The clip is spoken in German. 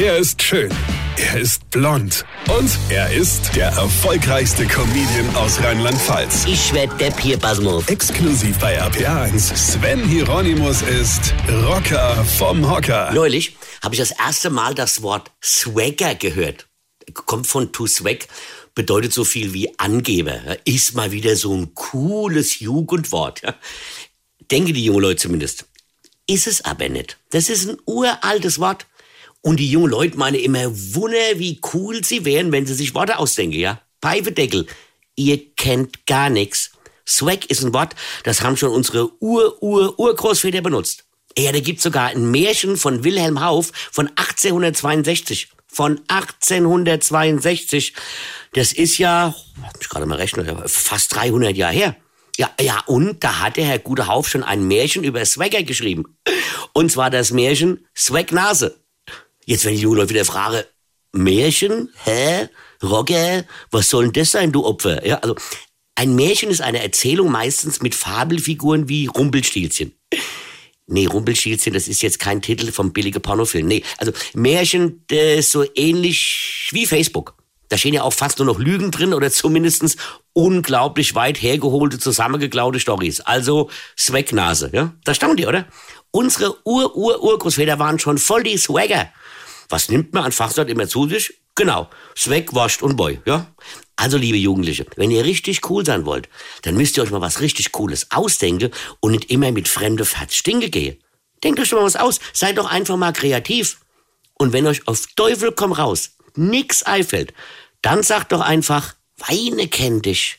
Er ist schön. Er ist blond. Und er ist der erfolgreichste Comedian aus Rheinland-Pfalz. Ich werd der Pierpasmus. Exklusiv bei RPA1. Sven Hieronymus ist Rocker vom Hocker. Neulich habe ich das erste Mal das Wort Swagger gehört. Kommt von to swag, bedeutet so viel wie Angeber. Ist mal wieder so ein cooles Jugendwort. Denke die jungen Leute zumindest. Ist es aber nicht. Das ist ein uraltes Wort. Und die jungen Leute meinen immer, wunder, wie cool sie wären, wenn sie sich Worte ausdenken, ja? Pfeifedeckel. Ihr kennt gar nichts. Swag ist ein Wort, das haben schon unsere Ur-Ur-Urgroßväter benutzt. Ja, da gibt's sogar ein Märchen von Wilhelm Hauff von 1862. Von 1862. Das ist ja, ich gerade mal rechnen, fast 300 Jahre her. Ja, ja, und da hat der Herr Gute Hauf schon ein Märchen über Swagger geschrieben. Und zwar das Märchen Swagnase. Jetzt, wenn ich die jungen Leute wieder frage, Märchen? Hä? Rocker? Was soll denn das sein, du Opfer? Ja, also, ein Märchen ist eine Erzählung meistens mit Fabelfiguren wie Rumpelstilzchen. Nee, Rumpelstilzchen, das ist jetzt kein Titel vom billigen Pornofilm. Nee, also Märchen, das ist so ähnlich wie Facebook. Da stehen ja auch fast nur noch Lügen drin oder zumindestens unglaublich weit hergeholte, zusammengeklaute Stories. Also Swagnase, ja? Da staunt ihr, oder? Unsere Ur-Ur-Urgroßväter waren schon voll die Swagger. Was nimmt man an Fachwort immer zu sich? Genau, Swag, wascht und boy, ja? Also, liebe Jugendliche, wenn ihr richtig cool sein wollt, dann müsst ihr euch mal was richtig Cooles ausdenken und nicht immer mit fremde Fatz stinke gehen. Denkt euch mal was aus, seid doch einfach mal kreativ. Und wenn euch auf Teufel komm raus nix einfällt, dann sagt doch einfach, Weine kenn dich.